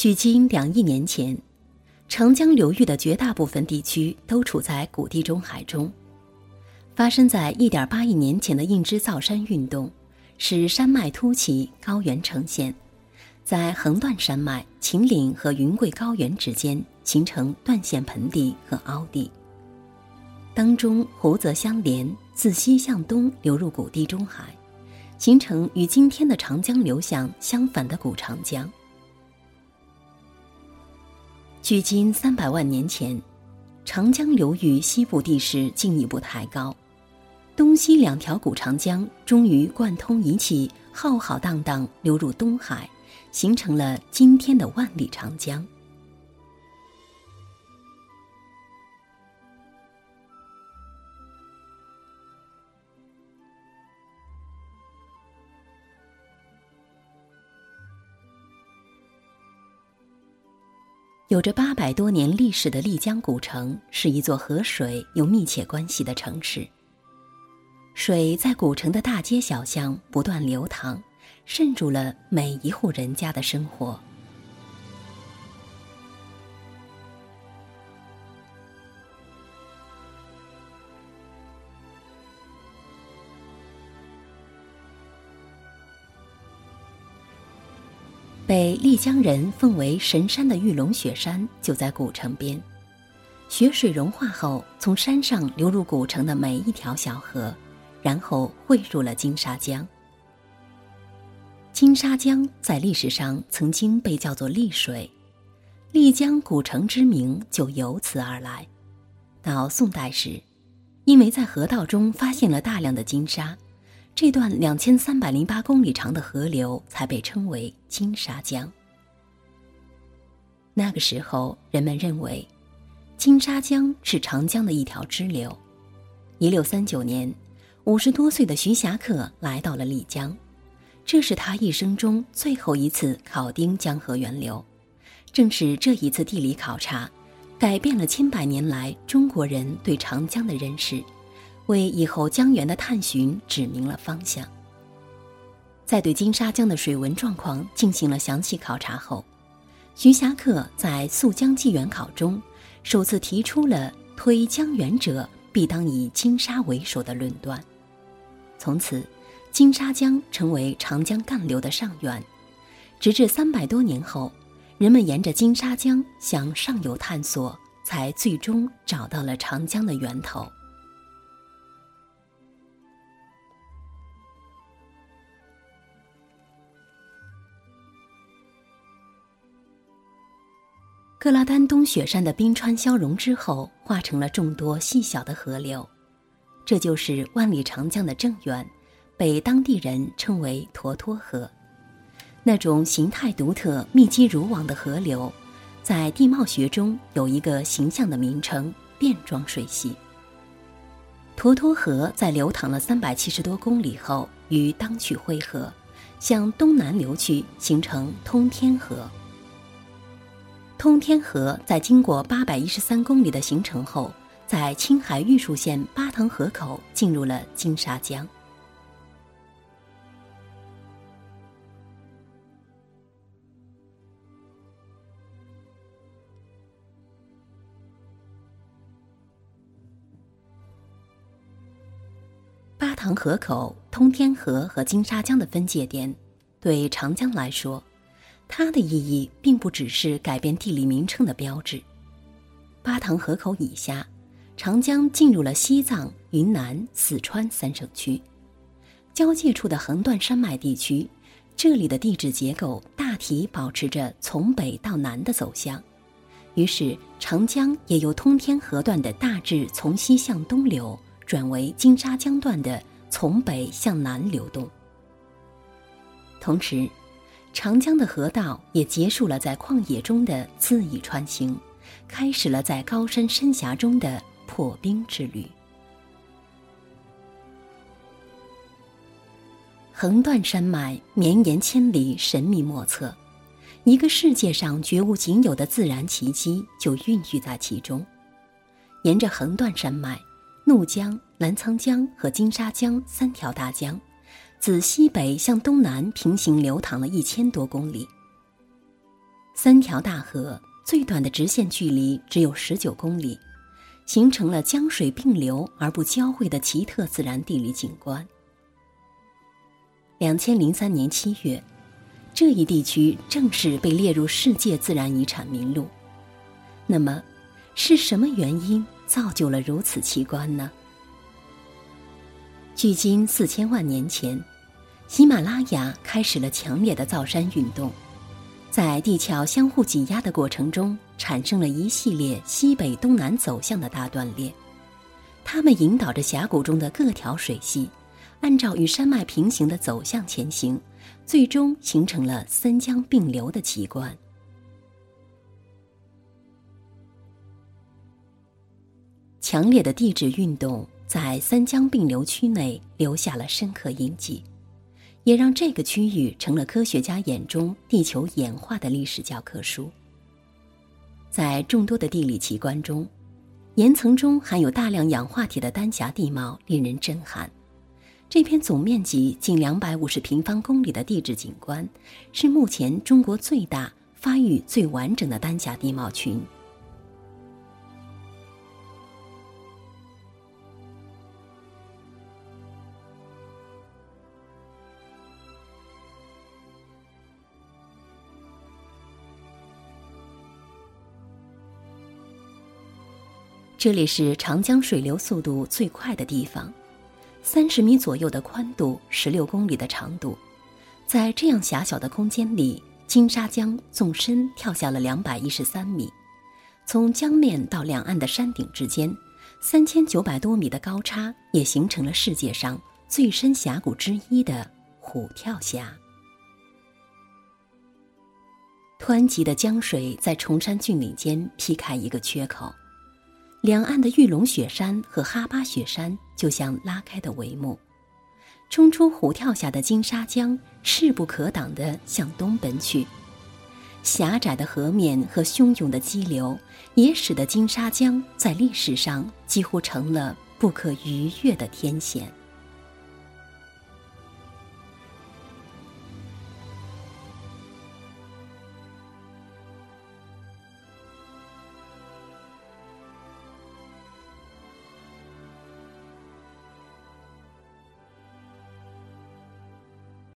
距今两亿年前，长江流域的绝大部分地区都处在古地中海中。发生在1.8亿年前的硬支造山运动，使山脉突起，高原呈现，在横断山脉、秦岭和云贵高原之间形成断线盆地和凹地。当中湖泽相连，自西向东流入古地中海，形成与今天的长江流向相反的古长江。距今三百万年前，长江流域西部地势进一步抬高，东西两条古长江终于贯通一气，浩浩荡荡流入东海，形成了今天的万里长江。有着八百多年历史的丽江古城是一座和水有密切关系的城市。水在古城的大街小巷不断流淌，渗入了每一户人家的生活。被丽江人奉为神山的玉龙雪山就在古城边，雪水融化后，从山上流入古城的每一条小河，然后汇入了金沙江。金沙江在历史上曾经被叫做丽水，丽江古城之名就由此而来。到宋代时，因为在河道中发现了大量的金沙。这段两千三百零八公里长的河流才被称为金沙江。那个时候，人们认为金沙江是长江的一条支流。一六三九年，五十多岁的徐霞客来到了丽江，这是他一生中最后一次考丁江河源流。正是这一次地理考察，改变了千百年来中国人对长江的认识。为以后江源的探寻指明了方向。在对金沙江的水文状况进行了详细考察后，徐霞客在《溯江纪元考》中首次提出了“推江源者，必当以金沙为首”的论断。从此，金沙江成为长江干流的上源。直至三百多年后，人们沿着金沙江向上游探索，才最终找到了长江的源头。格拉丹东雪山的冰川消融之后，化成了众多细小的河流，这就是万里长江的正源，被当地人称为沱沱河。那种形态独特、密集如网的河流，在地貌学中有一个形象的名称——变状水系。沱沱河在流淌了三百七十多公里后，与当曲汇合，向东南流去，形成通天河。通天河在经过八百一十三公里的行程后，在青海玉树县巴塘河口进入了金沙江。巴塘河口、通天河和金沙江的分界点，对长江来说。它的意义并不只是改变地理名称的标志。巴塘河口以下，长江进入了西藏、云南、四川三省区交界处的横断山脉地区，这里的地质结构大体保持着从北到南的走向，于是长江也由通天河段的大致从西向东流，转为金沙江段的从北向南流动。同时，长江的河道也结束了在旷野中的恣意穿行，开始了在高山深峡中的破冰之旅。横断山脉，绵延千里，神秘莫测，一个世界上绝无仅有的自然奇迹就孕育在其中。沿着横断山脉，怒江、澜沧江和金沙江三条大江。自西北向东南平行流淌了一千多公里。三条大河最短的直线距离只有十九公里，形成了江水并流而不交汇的奇特自然地理景观。两千零三年七月，这一地区正式被列入世界自然遗产名录。那么，是什么原因造就了如此奇观呢？距今四千万年前，喜马拉雅开始了强烈的造山运动。在地壳相互挤压的过程中，产生了一系列西北东南走向的大断裂，它们引导着峡谷中的各条水系，按照与山脉平行的走向前行，最终形成了三江并流的奇观。强烈的地质运动在三江并流区内留下了深刻印记。也让这个区域成了科学家眼中地球演化的历史教科书。在众多的地理奇观中，岩层中含有大量氧化铁的丹霞地貌令人震撼。这片总面积近两百五十平方公里的地质景观，是目前中国最大、发育最完整的丹霞地貌群。这里是长江水流速度最快的地方，三十米左右的宽度，十六公里的长度，在这样狭小的空间里，金沙江纵深跳下了两百一十三米，从江面到两岸的山顶之间，三千九百多米的高差，也形成了世界上最深峡谷之一的虎跳峡。湍急的江水在崇山峻岭间劈开一个缺口。两岸的玉龙雪山和哈巴雪山就像拉开的帷幕，冲出虎跳峡的金沙江势不可挡地向东奔去。狭窄的河面和汹涌的激流，也使得金沙江在历史上几乎成了不可逾越的天险。